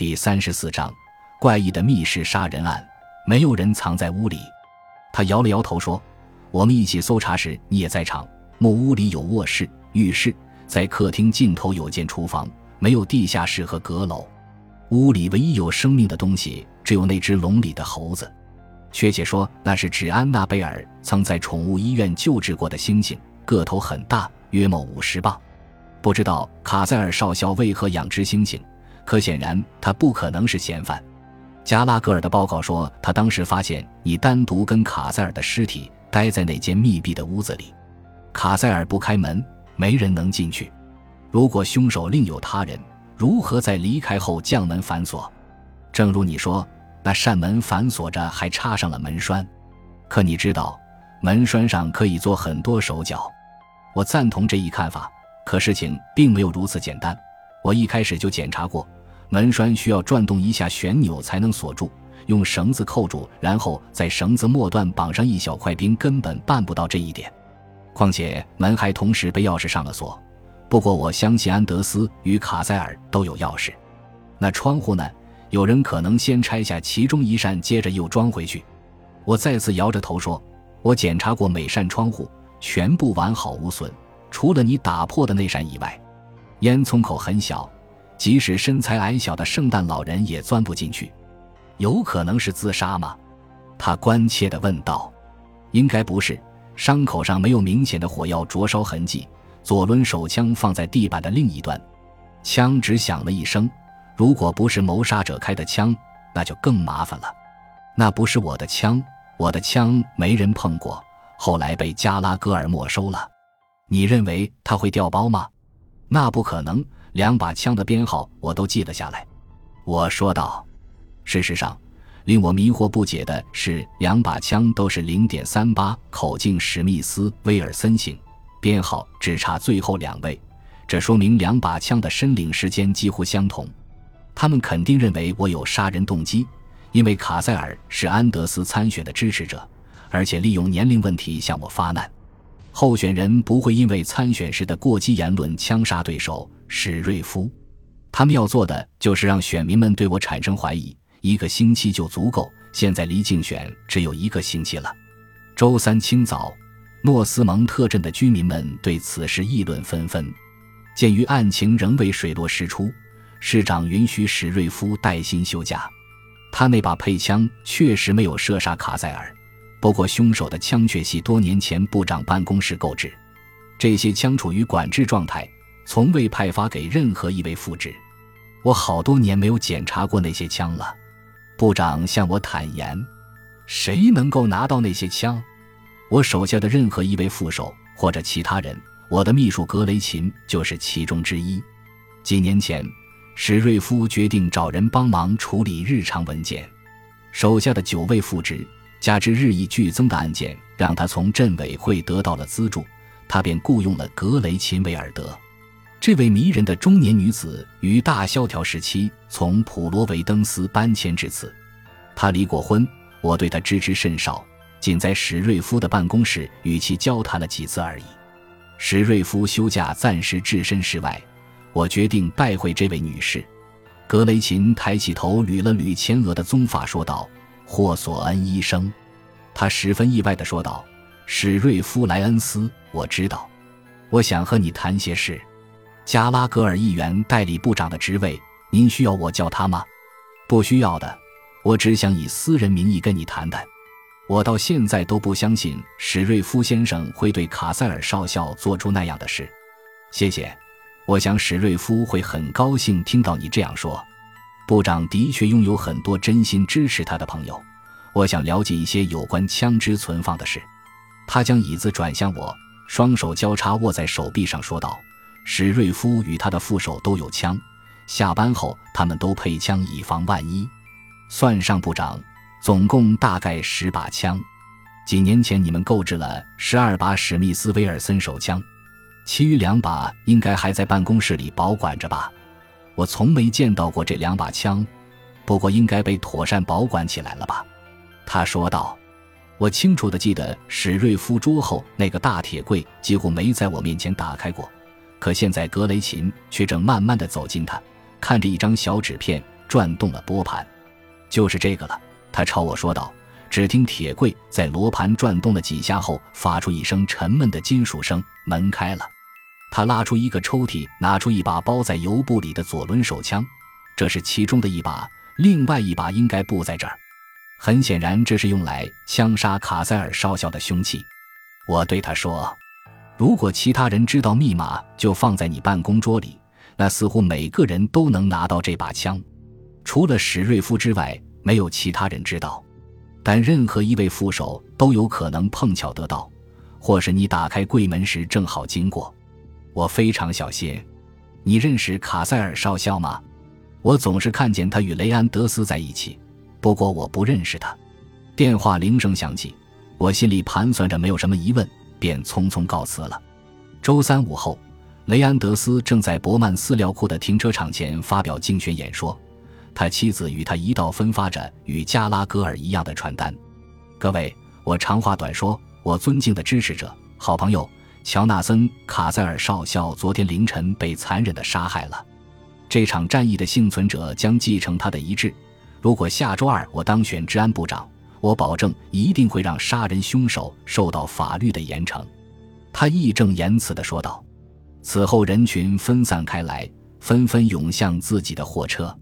第三十四章怪异的密室杀人案。没有人藏在屋里。他摇了摇头说：“我们一起搜查时，你也在场。木屋里有卧室、浴室，在客厅尽头有间厨房，没有地下室和阁楼。屋里唯一有生命的东西，只有那只笼里的猴子。确切说，那是指安娜贝尔曾在宠物医院救治过的猩猩，个头很大，约莫五十磅。不知道卡塞尔少校为何养只猩猩，可显然他不可能是嫌犯。”加拉格尔的报告说，他当时发现你单独跟卡塞尔的尸体待在那间密闭的屋子里。卡塞尔不开门，没人能进去。如果凶手另有他人，如何在离开后将门反锁？正如你说，那扇门反锁着，还插上了门栓。可你知道，门栓上可以做很多手脚。我赞同这一看法，可事情并没有如此简单。我一开始就检查过。门栓需要转动一下旋钮才能锁住，用绳子扣住，然后在绳子末端绑上一小块冰，根本办不到这一点。况且门还同时被钥匙上了锁。不过我相信安德斯与卡塞尔都有钥匙。那窗户呢？有人可能先拆下其中一扇，接着又装回去。我再次摇着头说：“我检查过每扇窗户，全部完好无损，除了你打破的那扇以外。烟囱口很小。”即使身材矮小的圣诞老人也钻不进去，有可能是自杀吗？他关切地问道。应该不是，伤口上没有明显的火药灼烧痕迹。左轮手枪放在地板的另一端，枪只响了一声。如果不是谋杀者开的枪，那就更麻烦了。那不是我的枪，我的枪没人碰过，后来被加拉戈尔没收了。你认为他会调包吗？那不可能。两把枪的编号我都记了下来，我说道。事实上，令我迷惑不解的是，两把枪都是零点三八口径史密斯威尔森型，编号只差最后两位，这说明两把枪的申领时间几乎相同。他们肯定认为我有杀人动机，因为卡塞尔是安德斯参选的支持者，而且利用年龄问题向我发难。候选人不会因为参选时的过激言论枪杀对手。史瑞夫，他们要做的就是让选民们对我产生怀疑。一个星期就足够，现在离竞选只有一个星期了。周三清早，诺斯蒙特镇的居民们对此事议论纷纷。鉴于案情仍未水落石出，市长允许史瑞夫带薪休假。他那把配枪确实没有射杀卡塞尔，不过凶手的枪却系多年前部长办公室购置，这些枪处于管制状态。从未派发给任何一位副职，我好多年没有检查过那些枪了。部长向我坦言，谁能够拿到那些枪？我手下的任何一位副手或者其他人，我的秘书格雷琴就是其中之一。几年前，史瑞夫决定找人帮忙处理日常文件，手下的九位副职加之日益剧增的案件，让他从镇委会得到了资助，他便雇佣了格雷琴维尔德。这位迷人的中年女子于大萧条时期从普罗维登斯搬迁至此。她离过婚，我对她知之甚少，仅在史瑞夫的办公室与其交谈了几次而已。史瑞夫休假，暂时置身事外，我决定拜会这位女士。格雷琴抬起头捋了捋前额的棕发，说道：“霍索恩医生。”他十分意外地说道：“史瑞夫莱恩斯，我知道，我想和你谈些事。”加拉格尔议员代理部长的职位，您需要我叫他吗？不需要的，我只想以私人名义跟你谈谈。我到现在都不相信史瑞夫先生会对卡塞尔少校做出那样的事。谢谢，我想史瑞夫会很高兴听到你这样说。部长的确拥有很多真心支持他的朋友。我想了解一些有关枪支存放的事。他将椅子转向我，双手交叉握在手臂上，说道。史瑞夫与他的副手都有枪，下班后他们都配枪以防万一。算上部长，总共大概十把枪。几年前你们购置了十二把史密斯威尔森手枪，其余两把应该还在办公室里保管着吧？我从没见到过这两把枪，不过应该被妥善保管起来了吧？他说道。我清楚地记得史瑞夫桌后那个大铁柜几乎没在我面前打开过。可现在，格雷琴却正慢慢地走近他，看着一张小纸片，转动了拨盘。就是这个了，他朝我说道。只听铁柜在罗盘转动了几下后，发出一声沉闷的金属声，门开了。他拉出一个抽屉，拿出一把包在油布里的左轮手枪，这是其中的一把，另外一把应该不在这儿。很显然，这是用来枪杀卡塞尔少校的凶器。我对他说：“如果其他人知道密码就放在你办公桌里，那似乎每个人都能拿到这把枪，除了史瑞夫之外，没有其他人知道。”但任何一位副手都有可能碰巧得到，或是你打开柜门时正好经过。我非常小心。你认识卡塞尔少校吗？我总是看见他与雷安德斯在一起，不过我不认识他。电话铃声响起，我心里盘算着没有什么疑问，便匆匆告辞了。周三午后，雷安德斯正在伯曼饲料库的停车场前发表竞选演说。他妻子与他一道分发着与加拉戈尔一样的传单。各位，我长话短说，我尊敬的支持者、好朋友乔纳森·卡塞尔少校昨天凌晨被残忍地杀害了。这场战役的幸存者将继承他的遗志。如果下周二我当选治安部长，我保证一定会让杀人凶手受到法律的严惩。他义正言辞地说道。此后，人群分散开来，纷纷涌向自己的货车。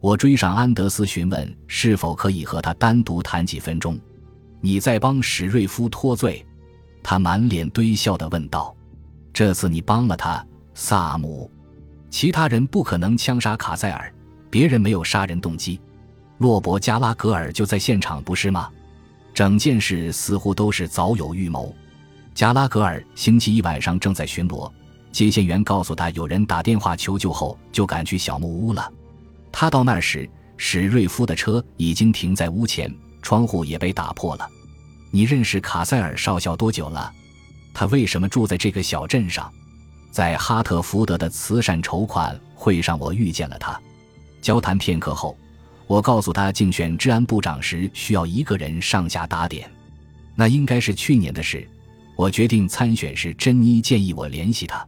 我追上安德斯，询问是否可以和他单独谈几分钟。你在帮史瑞夫脱罪？他满脸堆笑地问道。这次你帮了他，萨姆。其他人不可能枪杀卡塞尔，别人没有杀人动机。洛伯·加拉格尔就在现场，不是吗？整件事似乎都是早有预谋。加拉格尔星期一晚上正在巡逻，接线员告诉他有人打电话求救后，就赶去小木屋了。他到那时，史瑞夫的车已经停在屋前，窗户也被打破了。你认识卡塞尔少校多久了？他为什么住在这个小镇上？在哈特福德的慈善筹款会上，我遇见了他。交谈片刻后，我告诉他，竞选治安部长时需要一个人上下打点。那应该是去年的事。我决定参选时，珍妮建议我联系他。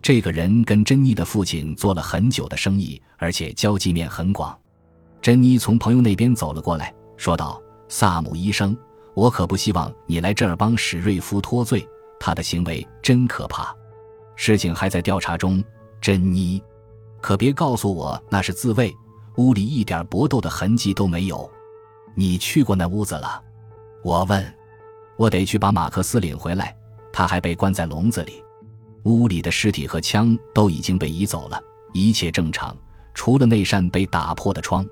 这个人跟珍妮的父亲做了很久的生意，而且交际面很广。珍妮从朋友那边走了过来，说道：“萨姆医生，我可不希望你来这儿帮史瑞夫脱罪，他的行为真可怕。事情还在调查中，珍妮，可别告诉我那是自卫。屋里一点搏斗的痕迹都没有。你去过那屋子了？”我问。我得去把马克思领回来，他还被关在笼子里。屋里的尸体和枪都已经被移走了，一切正常，除了那扇被打破的窗。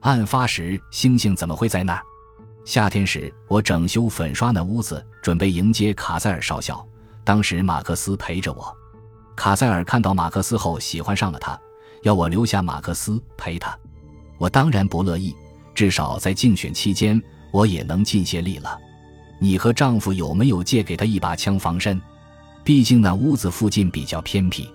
案发时，星星怎么会在那儿？夏天时，我整修粉刷那屋子，准备迎接卡塞尔少校。当时马克思陪着我。卡塞尔看到马克思后喜欢上了他，要我留下马克思陪他。我当然不乐意，至少在竞选期间，我也能尽些力了。你和丈夫有没有借给他一把枪防身？毕竟那屋子附近比较偏僻，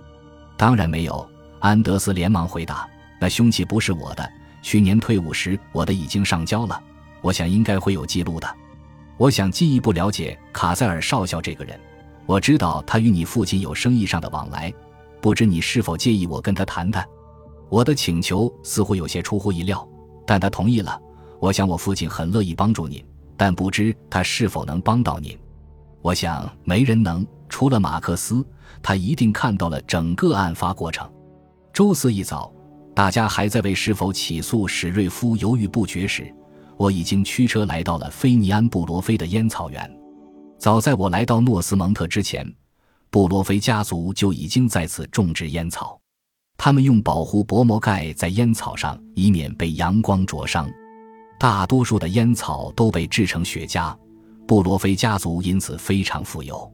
当然没有。安德斯连忙回答：“那凶器不是我的，去年退伍时我的已经上交了。我想应该会有记录的。我想进一步了解卡塞尔少校这个人。我知道他与你父亲有生意上的往来，不知你是否介意我跟他谈谈？”我的请求似乎有些出乎意料，但他同意了。我想我父亲很乐意帮助您，但不知他是否能帮到您。我想没人能。除了马克思，他一定看到了整个案发过程。周四一早，大家还在为是否起诉史瑞夫犹豫不决时，我已经驱车来到了菲尼安·布罗菲的烟草园。早在我来到诺斯蒙特之前，布罗菲家族就已经在此种植烟草。他们用保护薄膜盖在烟草上，以免被阳光灼伤。大多数的烟草都被制成雪茄，布罗菲家族因此非常富有。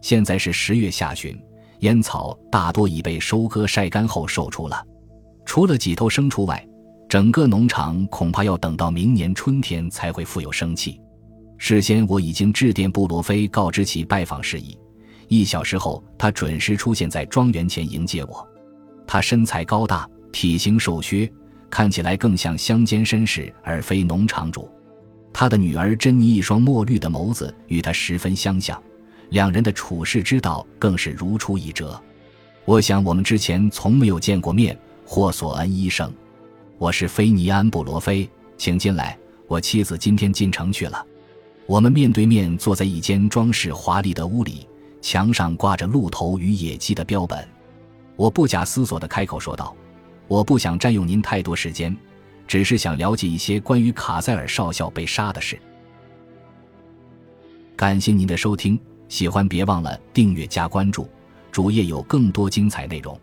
现在是十月下旬，烟草大多已被收割晒干后售出了。除了几头牲畜外，整个农场恐怕要等到明年春天才会富有生气。事先我已经致电布罗菲，告知其拜访事宜。一小时后，他准时出现在庄园前迎接我。他身材高大，体型瘦削，看起来更像乡间绅士而非农场主。他的女儿珍妮一双墨绿的眸子与他十分相像。两人的处世之道更是如出一辙。我想我们之前从没有见过面。霍索恩医生，我是菲尼安·布罗菲，请进来。我妻子今天进城去了。我们面对面坐在一间装饰华丽的屋里，墙上挂着鹿头与野鸡的标本。我不假思索地开口说道：“我不想占用您太多时间，只是想了解一些关于卡塞尔少校被杀的事。”感谢您的收听，喜欢别忘了订阅加关注，主页有更多精彩内容。